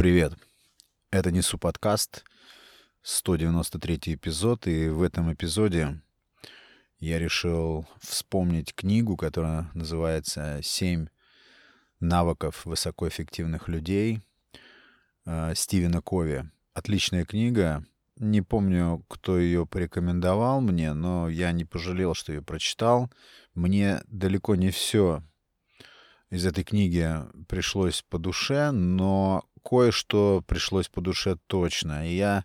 Привет. Это Несу подкаст, 193 эпизод, и в этом эпизоде я решил вспомнить книгу, которая называется «Семь навыков высокоэффективных людей» э, Стивена Кови. Отличная книга. Не помню, кто ее порекомендовал мне, но я не пожалел, что ее прочитал. Мне далеко не все из этой книги пришлось по душе, но кое-что пришлось по душе точно. И я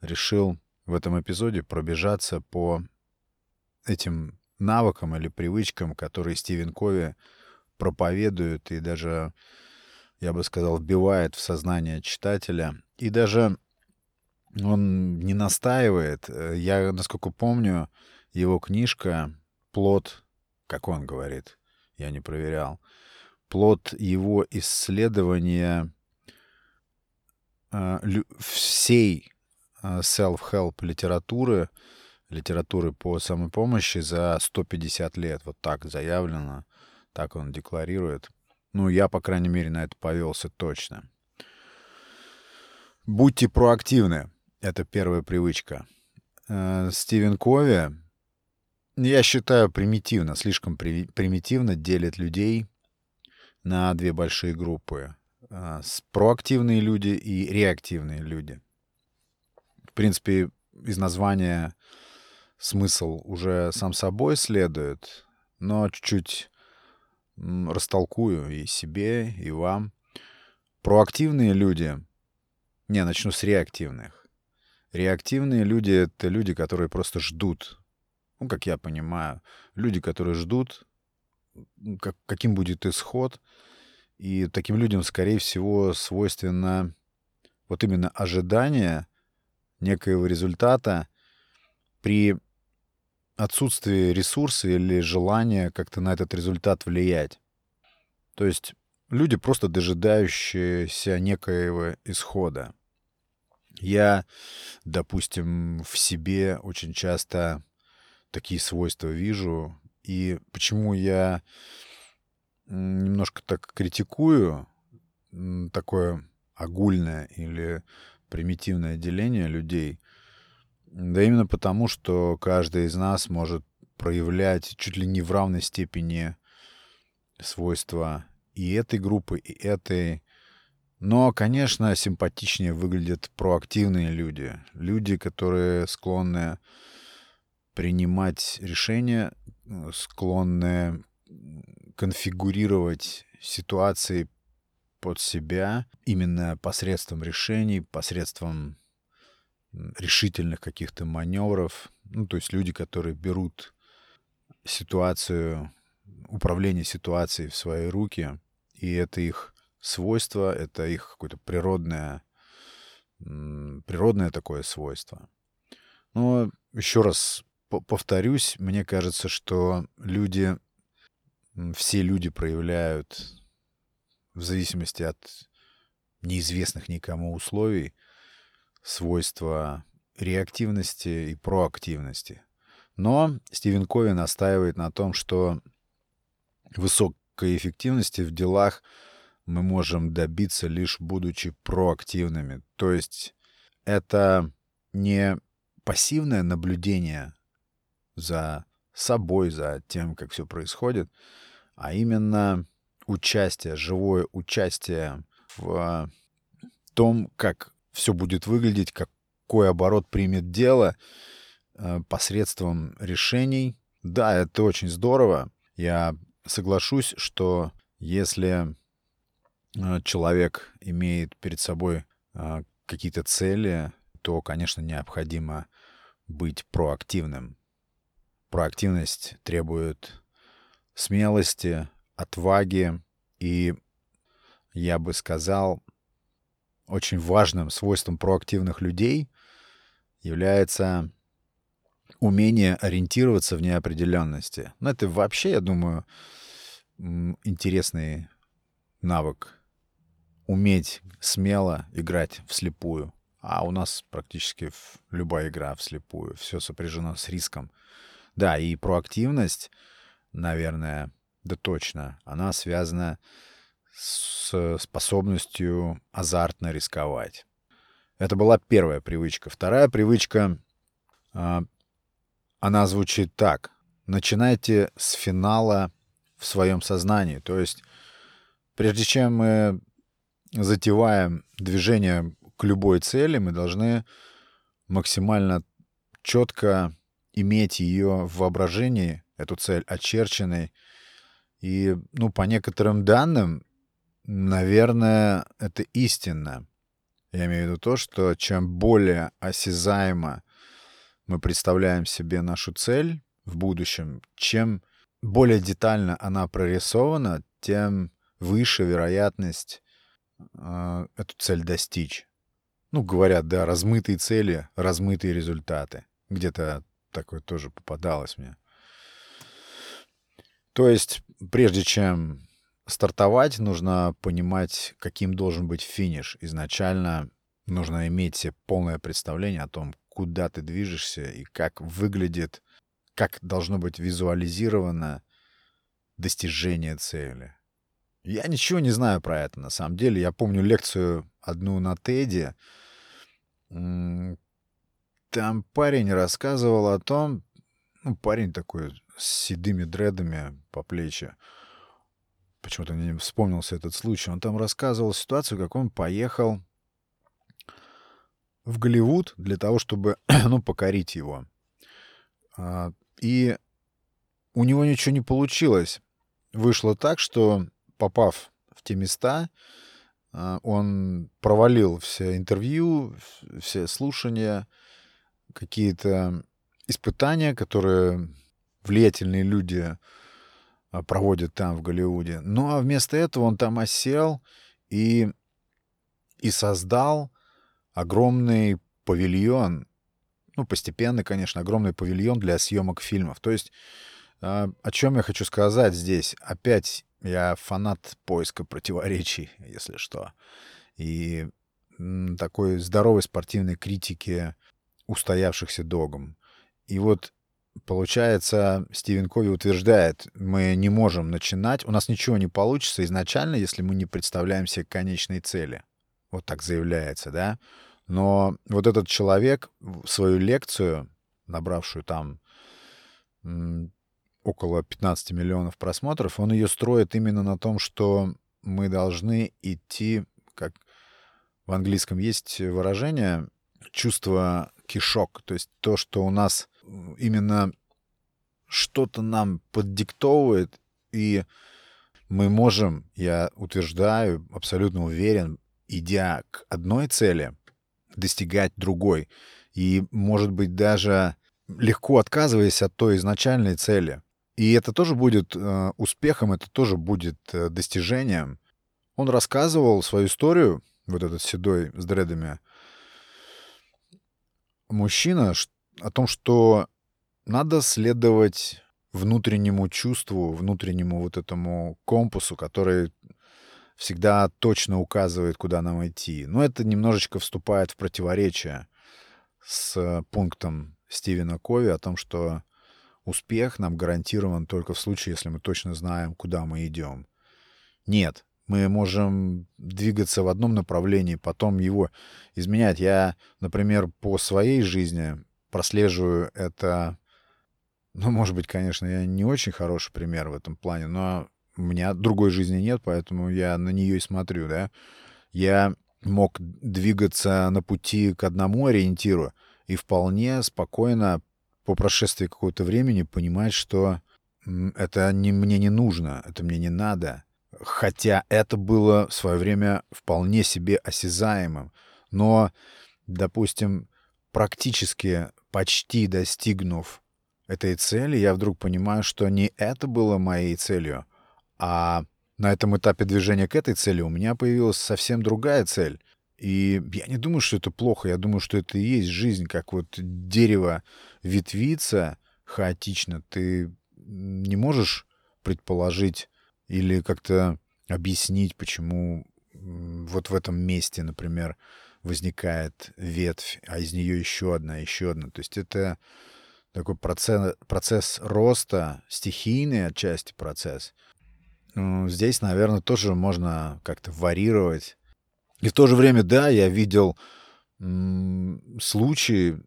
решил в этом эпизоде пробежаться по этим навыкам или привычкам, которые Стивен Кови проповедует и даже, я бы сказал, вбивает в сознание читателя. И даже он не настаивает. Я, насколько помню, его книжка «Плод», как он говорит, я не проверял, плод его исследования э, всей э, self-help литературы, литературы по самопомощи за 150 лет. Вот так заявлено, так он декларирует. Ну, я, по крайней мере, на это повелся точно. Будьте проактивны. Это первая привычка. Э, Стивен Кови, я считаю, примитивно, слишком примитивно делит людей на две большие группы. А, проактивные люди и реактивные люди. В принципе, из названия смысл уже сам собой следует, но чуть-чуть растолкую и себе, и вам. Проактивные люди... Не, начну с реактивных. Реактивные люди — это люди, которые просто ждут. Ну, как я понимаю, люди, которые ждут, как, каким будет исход. И таким людям, скорее всего, свойственно вот именно ожидание некоего результата при отсутствии ресурса или желания как-то на этот результат влиять. То есть люди, просто дожидающиеся некоего исхода. Я, допустим, в себе очень часто такие свойства вижу, и почему я немножко так критикую такое огульное или примитивное деление людей, да именно потому, что каждый из нас может проявлять чуть ли не в равной степени свойства и этой группы, и этой. Но, конечно, симпатичнее выглядят проактивные люди. Люди, которые склонны принимать решения, склонны конфигурировать ситуации под себя именно посредством решений, посредством решительных каких-то маневров. Ну, то есть люди, которые берут ситуацию, управление ситуацией в свои руки, и это их свойство, это их какое-то природное, природное такое свойство. Но еще раз повторюсь, мне кажется, что люди, все люди проявляют в зависимости от неизвестных никому условий свойства реактивности и проактивности. Но Стивен Кови настаивает на том, что высокой эффективности в делах мы можем добиться лишь будучи проактивными. То есть это не пассивное наблюдение за собой, за тем, как все происходит, а именно участие, живое участие в том, как все будет выглядеть, какой оборот примет дело э, посредством решений. Да, это очень здорово. Я соглашусь, что если э, человек имеет перед собой э, какие-то цели, то, конечно, необходимо быть проактивным. Проактивность требует смелости, отваги и, я бы сказал, очень важным свойством проактивных людей является умение ориентироваться в неопределенности. Но ну, это вообще, я думаю, интересный навык. Уметь смело играть вслепую. А у нас практически любая игра вслепую. Все сопряжено с риском. Да, и проактивность, наверное, да точно, она связана с способностью азартно рисковать. Это была первая привычка. Вторая привычка, а, она звучит так. Начинайте с финала в своем сознании. То есть, прежде чем мы затеваем движение к любой цели, мы должны максимально четко иметь ее в воображении, эту цель очерченной. И, ну, по некоторым данным, наверное, это истинно. Я имею в виду то, что чем более осязаемо мы представляем себе нашу цель в будущем, чем более детально она прорисована, тем выше вероятность э, эту цель достичь. Ну, говорят, да, размытые цели, размытые результаты. Где-то такое тоже попадалось мне. То есть, прежде чем стартовать, нужно понимать, каким должен быть финиш. Изначально нужно иметь полное представление о том, куда ты движешься и как выглядит, как должно быть визуализировано достижение цели. Я ничего не знаю про это, на самом деле. Я помню лекцию одну на Теди. Там парень рассказывал о том, ну, парень такой с седыми дредами по плечи. Почему-то мне вспомнился этот случай. Он там рассказывал ситуацию, как он поехал в Голливуд для того, чтобы, ну, покорить его. А, и у него ничего не получилось. Вышло так, что, попав в те места, а, он провалил все интервью, все слушания, какие-то испытания, которые влиятельные люди а, проводят там, в Голливуде. Ну, а вместо этого он там осел и, и создал огромный павильон, ну, постепенно, конечно, огромный павильон для съемок фильмов. То есть, а, о чем я хочу сказать здесь? Опять я фанат поиска противоречий, если что. И такой здоровой спортивной критики устоявшихся догм. И вот Получается, Стивен Кови утверждает, мы не можем начинать, у нас ничего не получится изначально, если мы не представляем себе конечной цели. Вот так заявляется, да? Но вот этот человек свою лекцию, набравшую там около 15 миллионов просмотров, он ее строит именно на том, что мы должны идти, как в английском есть выражение, чувство кишок, то есть то, что у нас именно что-то нам поддиктовывает, и мы можем, я утверждаю, абсолютно уверен, идя к одной цели, достигать другой. И, может быть, даже легко отказываясь от той изначальной цели. И это тоже будет э, успехом, это тоже будет э, достижением. Он рассказывал свою историю, вот этот седой с дредами, мужчина, о том, что надо следовать внутреннему чувству, внутреннему вот этому компасу, который всегда точно указывает, куда нам идти. Но это немножечко вступает в противоречие с пунктом Стивена Кови о том, что успех нам гарантирован только в случае, если мы точно знаем, куда мы идем. Нет, мы можем двигаться в одном направлении, потом его изменять. Я, например, по своей жизни прослеживаю это... Ну, может быть, конечно, я не очень хороший пример в этом плане, но у меня другой жизни нет, поэтому я на нее и смотрю, да. Я мог двигаться на пути к одному ориентиру и вполне спокойно по прошествии какого-то времени понимать, что это не, мне не нужно, это мне не надо. Хотя это было в свое время вполне себе осязаемым. Но, допустим, практически почти достигнув этой цели, я вдруг понимаю, что не это было моей целью, а на этом этапе движения к этой цели у меня появилась совсем другая цель. И я не думаю, что это плохо, я думаю, что это и есть жизнь, как вот дерево ветвится хаотично. Ты не можешь предположить или как-то объяснить, почему вот в этом месте, например, возникает ветвь, а из нее еще одна, еще одна. То есть это такой процесс, процесс роста, стихийный отчасти процесс. здесь, наверное, тоже можно как-то варьировать. И в то же время, да, я видел случаи,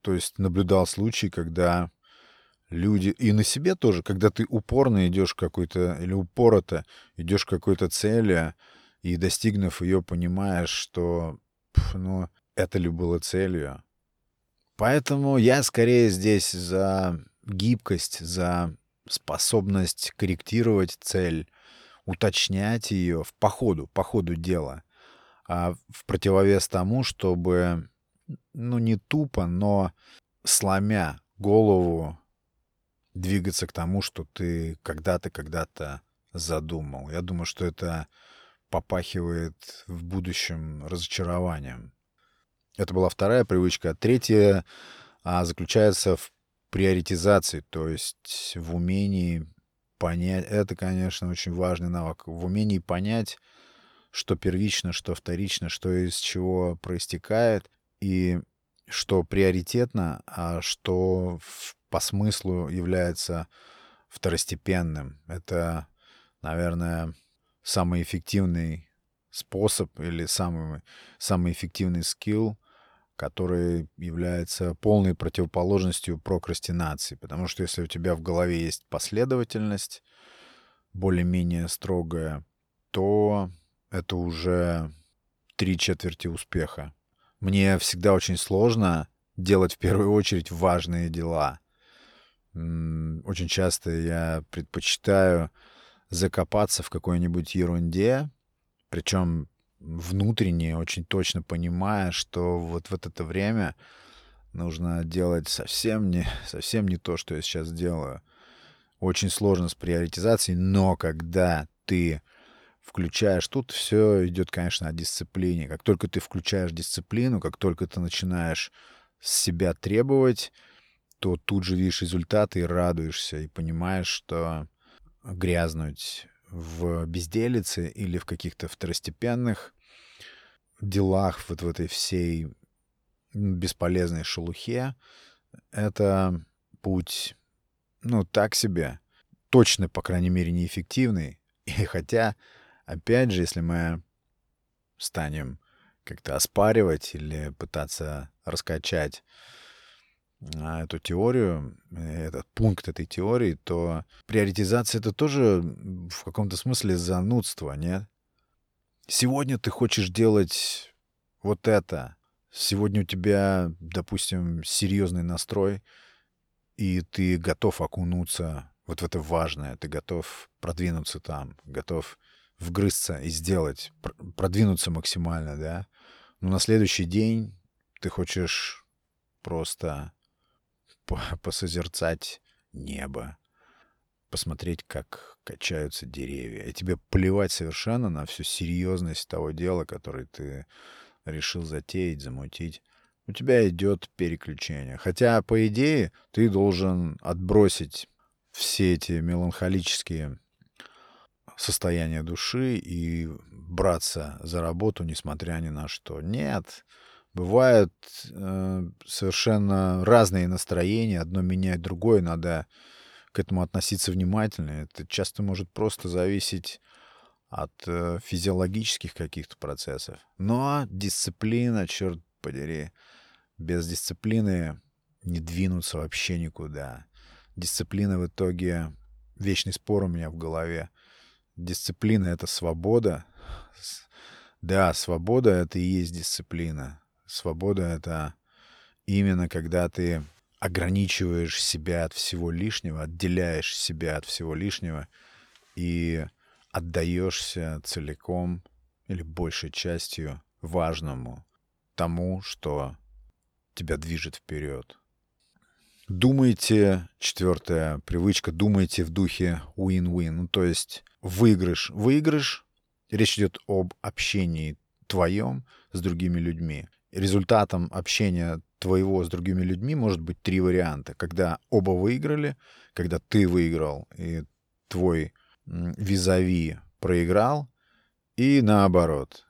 то есть наблюдал случаи, когда люди, и на себе тоже, когда ты упорно идешь какой-то, или упорото идешь к какой-то цели, и достигнув ее, понимаешь, что, ну, это ли было целью. Поэтому я скорее здесь за гибкость, за способность корректировать цель, уточнять ее в, по ходу, по ходу дела, а в противовес тому, чтобы, ну, не тупо, но сломя голову двигаться к тому, что ты когда-то, когда-то задумал. Я думаю, что это попахивает в будущем разочарованием. Это была вторая привычка. Третья а, заключается в приоритизации, то есть в умении понять, это, конечно, очень важный навык, в умении понять, что первично, что вторично, что из чего проистекает, и что приоритетно, а что в, по смыслу является второстепенным. Это, наверное, самый эффективный способ или самый, самый эффективный скилл, который является полной противоположностью прокрастинации. Потому что если у тебя в голове есть последовательность, более-менее строгая, то это уже три четверти успеха. Мне всегда очень сложно делать в первую очередь важные дела. Очень часто я предпочитаю закопаться в какой-нибудь ерунде, причем внутренне очень точно понимая, что вот в это время нужно делать совсем не, совсем не то, что я сейчас делаю. Очень сложно с приоритизацией, но когда ты включаешь, тут все идет, конечно, о дисциплине. Как только ты включаешь дисциплину, как только ты начинаешь себя требовать, то тут же видишь результаты и радуешься, и понимаешь, что грязнуть в безделице или в каких-то второстепенных делах, вот в этой всей бесполезной шелухе, это путь, ну, так себе. Точно, по крайней мере, неэффективный. И хотя, опять же, если мы станем как-то оспаривать или пытаться раскачать эту теорию, этот пункт этой теории, то приоритизация — это тоже в каком-то смысле занудство, нет? Сегодня ты хочешь делать вот это. Сегодня у тебя, допустим, серьезный настрой, и ты готов окунуться вот в это важное, ты готов продвинуться там, готов вгрызться и сделать, продвинуться максимально, да? Но на следующий день ты хочешь просто посозерцать небо, посмотреть, как качаются деревья. И тебе плевать совершенно на всю серьезность того дела, которое ты решил затеять, замутить. У тебя идет переключение. Хотя, по идее, ты должен отбросить все эти меланхолические состояния души и браться за работу, несмотря ни на что. Нет, бывают э, совершенно разные настроения, одно меняет другое, надо к этому относиться внимательно. Это часто может просто зависеть от э, физиологических каких-то процессов. Но дисциплина, черт подери, без дисциплины не двинуться вообще никуда. Дисциплина в итоге вечный спор у меня в голове. Дисциплина — это свобода. Да, свобода — это и есть дисциплина. Свобода — это именно когда ты ограничиваешь себя от всего лишнего, отделяешь себя от всего лишнего и отдаешься целиком или большей частью важному, тому, что тебя движет вперед. Думайте, четвертая привычка, думайте в духе win-win, ну, то есть выигрыш. Выигрыш, речь идет об общении твоем с другими людьми результатом общения твоего с другими людьми может быть три варианта. Когда оба выиграли, когда ты выиграл и твой визави проиграл, и наоборот,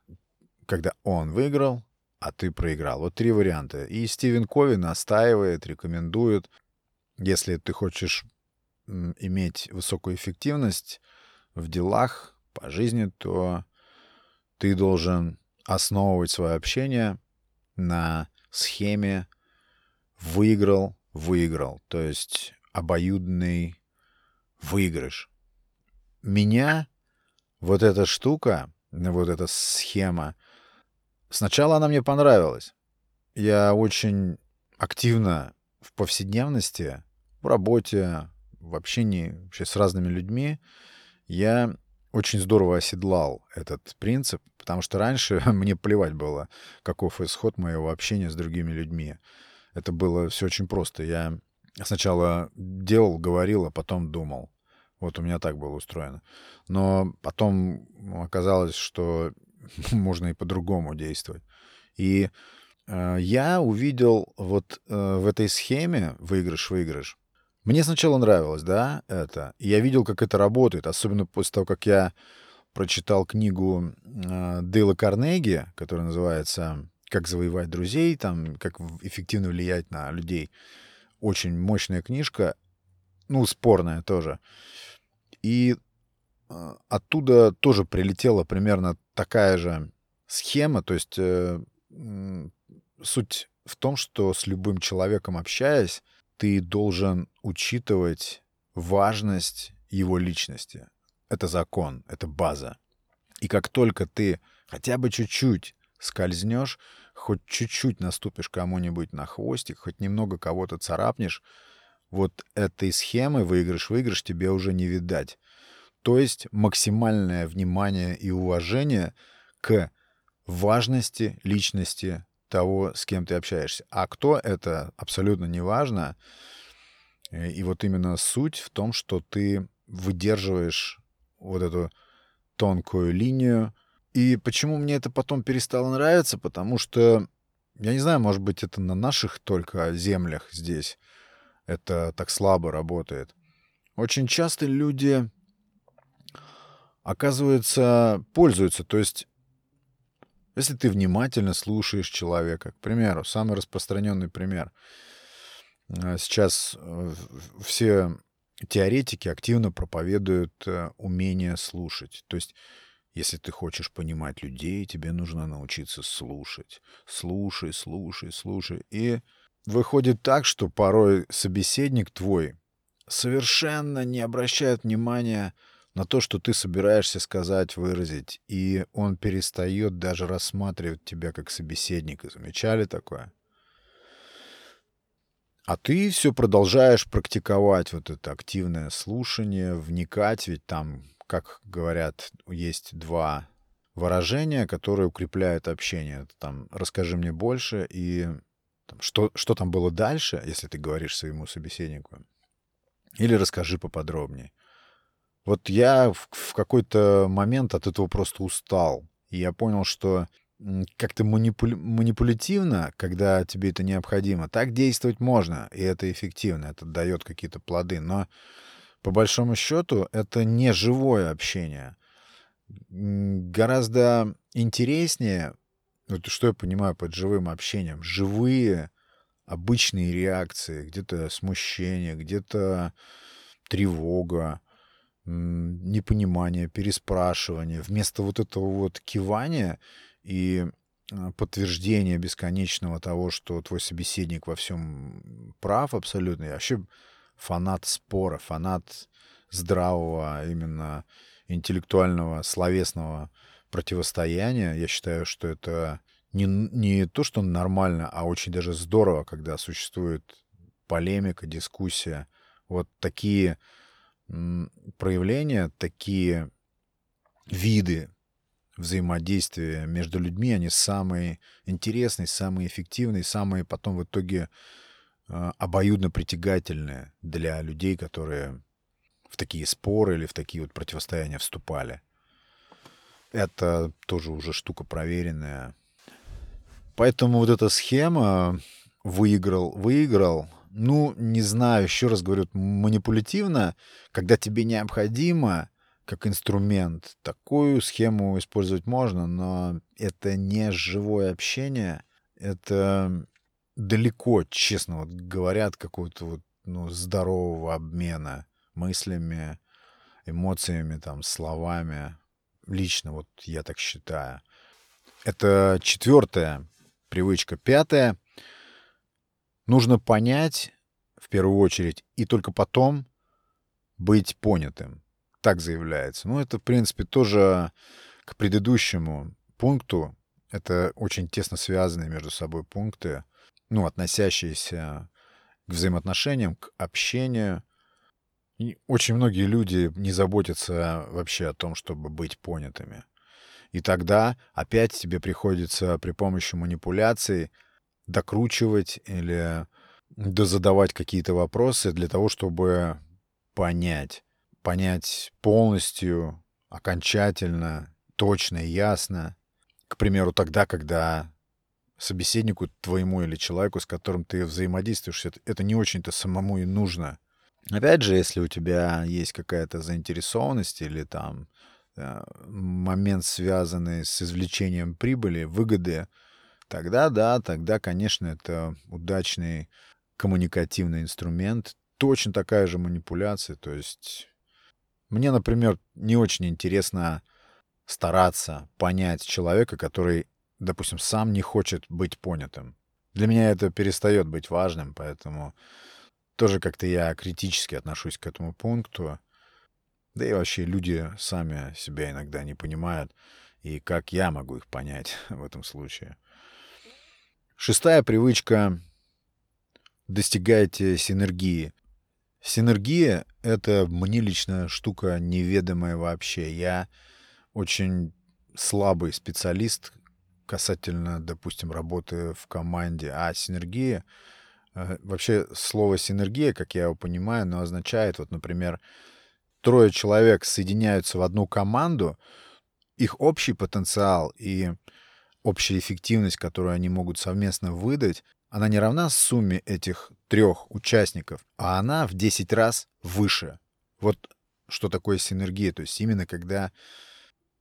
когда он выиграл, а ты проиграл. Вот три варианта. И Стивен Кови настаивает, рекомендует, если ты хочешь иметь высокую эффективность в делах, по жизни, то ты должен основывать свое общение на схеме выиграл, выиграл. То есть обоюдный выигрыш. Меня вот эта штука, вот эта схема, сначала она мне понравилась. Я очень активно в повседневности, в работе, в общении вообще с разными людьми, я очень здорово оседлал этот принцип, потому что раньше мне плевать было, каков исход моего общения с другими людьми. Это было все очень просто. Я сначала делал, говорил, а потом думал. Вот у меня так было устроено. Но потом оказалось, что можно и по-другому действовать. И э, я увидел вот э, в этой схеме выигрыш-выигрыш. Мне сначала нравилось, да, это. И я видел, как это работает, особенно после того, как я прочитал книгу э, Дейла Карнеги, которая называется «Как завоевать друзей», там, как эффективно влиять на людей. Очень мощная книжка, ну, спорная тоже. И э, оттуда тоже прилетела примерно такая же схема, то есть э, суть в том, что с любым человеком общаясь, ты должен учитывать важность его личности. Это закон, это база. И как только ты хотя бы чуть-чуть скользнешь, хоть чуть-чуть наступишь кому-нибудь на хвостик, хоть немного кого-то царапнешь, вот этой схемы выигрыш-выигрыш тебе уже не видать. То есть максимальное внимание и уважение к важности личности того, с кем ты общаешься. А кто это, абсолютно не важно. И вот именно суть в том, что ты выдерживаешь вот эту тонкую линию. И почему мне это потом перестало нравиться? Потому что, я не знаю, может быть, это на наших только землях здесь это так слабо работает. Очень часто люди, оказывается, пользуются. То есть, если ты внимательно слушаешь человека, к примеру, самый распространенный пример. Э, сейчас э, все теоретики активно проповедуют э, умение слушать. То есть, если ты хочешь понимать людей, тебе нужно научиться слушать. Слушай, слушай, слушай. И Выходит так, что порой собеседник твой совершенно не обращает внимания на то, что ты собираешься сказать, выразить, и он перестает даже рассматривать тебя как собеседника. Замечали такое? А ты все продолжаешь практиковать вот это активное слушание, вникать, ведь там, как говорят, есть два выражения, которые укрепляют общение. Это там «расскажи мне больше» и там, что, что там было дальше, если ты говоришь своему собеседнику. Или расскажи поподробнее. Вот я в, в какой-то момент от этого просто устал. И я понял, что как-то манипуля- манипулятивно, когда тебе это необходимо, так действовать можно, и это эффективно, это дает какие-то плоды. Но по большому счету это не живое общение. Гораздо интереснее это что я понимаю под живым общением? Живые обычные реакции, где-то смущение, где-то тревога, непонимание, переспрашивание. Вместо вот этого вот кивания и а, подтверждения бесконечного того, что твой собеседник во всем прав абсолютно. Я вообще фанат спора, фанат здравого, именно интеллектуального, словесного противостояния. Я считаю, что это не, не то, что нормально, а очень даже здорово, когда существует полемика, дискуссия. Вот такие проявления, такие виды взаимодействия между людьми, они самые интересные, самые эффективные, самые потом в итоге э, обоюдно притягательные для людей, которые в такие споры или в такие вот противостояния вступали. Это тоже уже штука проверенная. Поэтому вот эта схема выиграл, выиграл, ну, не знаю, еще раз говорю, манипулятивно, когда тебе необходимо как инструмент, такую схему использовать можно, но это не живое общение, это далеко, честно вот говорят, какого-то вот, ну, здорового обмена мыслями, эмоциями, там, словами. Лично вот я так считаю. Это четвертая привычка. Пятая. Нужно понять, в первую очередь, и только потом быть понятым. Так заявляется. Ну, это, в принципе, тоже к предыдущему пункту. Это очень тесно связанные между собой пункты, ну, относящиеся к взаимоотношениям, к общению. И очень многие люди не заботятся вообще о том, чтобы быть понятыми. И тогда опять тебе приходится при помощи манипуляций докручивать или дозадавать какие-то вопросы для того, чтобы понять. Понять полностью, окончательно, точно и ясно. К примеру, тогда, когда собеседнику твоему или человеку, с которым ты взаимодействуешь, это, не очень-то самому и нужно. Опять же, если у тебя есть какая-то заинтересованность или там э, момент, связанный с извлечением прибыли, выгоды, тогда да, тогда, конечно, это удачный коммуникативный инструмент, точно такая же манипуляция. То есть мне, например, не очень интересно стараться понять человека, который допустим, сам не хочет быть понятым. Для меня это перестает быть важным, поэтому тоже как-то я критически отношусь к этому пункту. Да и вообще люди сами себя иногда не понимают, и как я могу их понять в этом случае. Шестая привычка — достигайте синергии. Синергия — это мне лично штука неведомая вообще. Я очень слабый специалист, касательно, допустим, работы в команде. А синергия, э, вообще слово синергия, как я его понимаю, оно означает, вот, например, трое человек соединяются в одну команду, их общий потенциал и общая эффективность, которую они могут совместно выдать, она не равна сумме этих трех участников, а она в 10 раз выше. Вот что такое синергия. То есть именно когда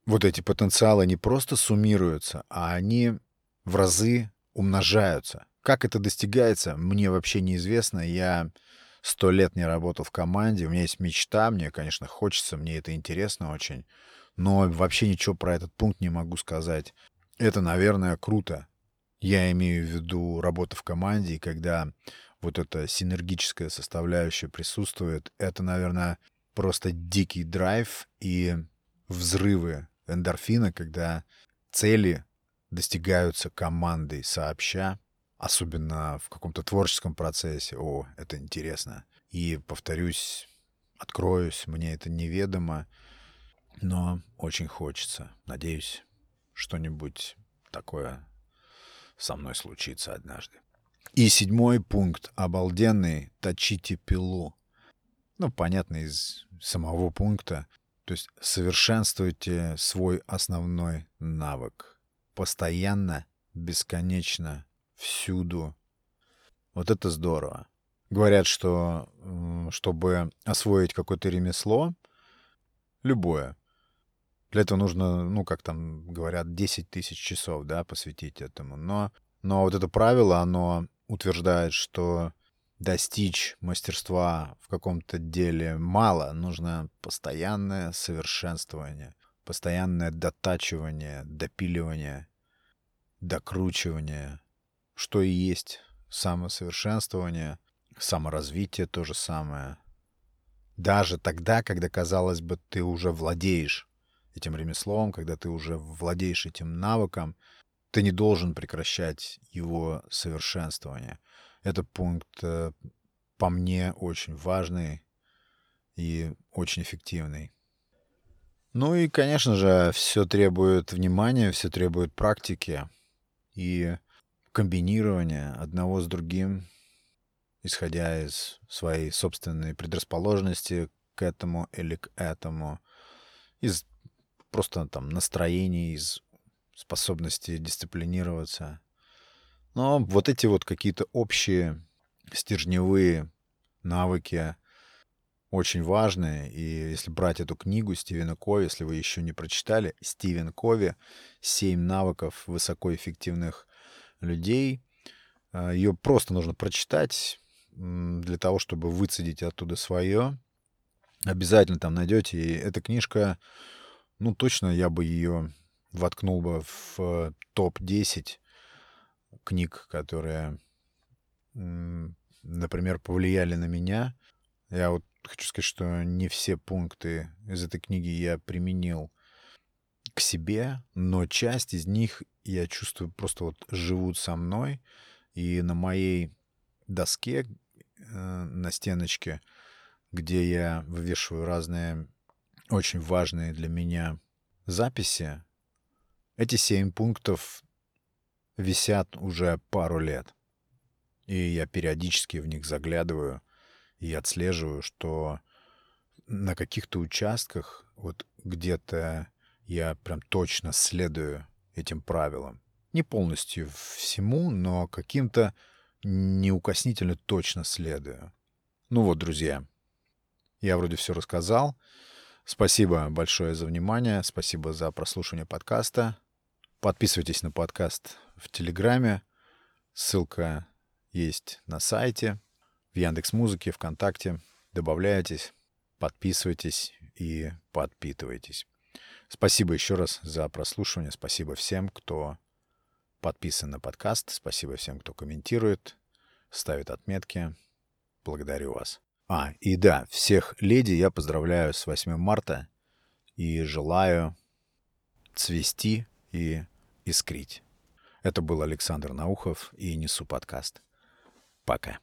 вот эти потенциалы не просто суммируются, а они в разы умножаются. Как это достигается, мне вообще неизвестно. Я сто лет не работал в команде, у меня есть мечта, мне, конечно, хочется, мне это интересно очень, но вообще ничего про этот пункт не могу сказать. Это, наверное, круто. Я имею в виду работу в команде, когда вот эта синергическая составляющая присутствует, это, наверное, просто дикий драйв и взрывы эндорфина, когда цели достигаются командой сообща, особенно в каком-то творческом процессе. О, это интересно. И, повторюсь, откроюсь, мне это неведомо, но очень хочется. Надеюсь, что-нибудь такое со мной случится однажды. И седьмой пункт. Обалденный. Точите пилу. Ну, понятно из самого пункта. То есть совершенствуйте свой основной навык. Постоянно, бесконечно, всюду. Вот это здорово. Говорят, что чтобы освоить какое-то ремесло, любое, для этого нужно, ну, как там говорят, 10 тысяч часов, да, посвятить этому. Но, но вот это правило, оно утверждает, что достичь мастерства в каком-то деле мало, нужно постоянное совершенствование, постоянное дотачивание, допиливание, докручивание, что и есть самосовершенствование, саморазвитие то же самое. Даже тогда, когда, казалось бы, ты уже владеешь этим ремеслом, когда ты уже владеешь этим навыком, ты не должен прекращать его совершенствование — это пункт, э, по мне, очень важный и очень эффективный. Ну и, конечно же, все требует внимания, все требует практики и комбинирования одного с другим, исходя из своей собственной предрасположенности к этому или к этому, из просто там настроений, из способности дисциплинироваться — но вот эти вот какие-то общие стержневые навыки очень важные. И если брать эту книгу Стивена Кови, если вы еще не прочитали, Стивен Кови «Семь навыков высокоэффективных людей», э, ее просто нужно прочитать для того, чтобы выцедить оттуда свое. Обязательно там найдете. И эта книжка, ну, точно я бы ее воткнул бы в топ-10 книг, которые, например, повлияли на меня. Я вот хочу сказать, что не все пункты из этой книги я применил к себе, но часть из них я чувствую просто вот живут со мной. И на моей доске, э, на стеночке, где я вывешиваю разные очень важные для меня записи, эти семь пунктов висят уже пару лет. И я периодически в них заглядываю и отслеживаю, что на каких-то участках, вот где-то я прям точно следую этим правилам. Не полностью всему, но каким-то неукоснительно точно следую. Ну вот, друзья, я вроде все рассказал. Спасибо большое за внимание, спасибо за прослушивание подкаста. Подписывайтесь на подкаст в Телеграме. Ссылка есть на сайте, в Яндекс Музыке, ВКонтакте. Добавляйтесь, подписывайтесь и подпитывайтесь. Спасибо еще раз за прослушивание. Спасибо всем, кто подписан на подкаст. Спасибо всем, кто комментирует, ставит отметки. Благодарю вас. А, и да, всех леди я поздравляю с 8 марта и желаю цвести и искрить. Это был Александр Наухов и Несу подкаст. Пока.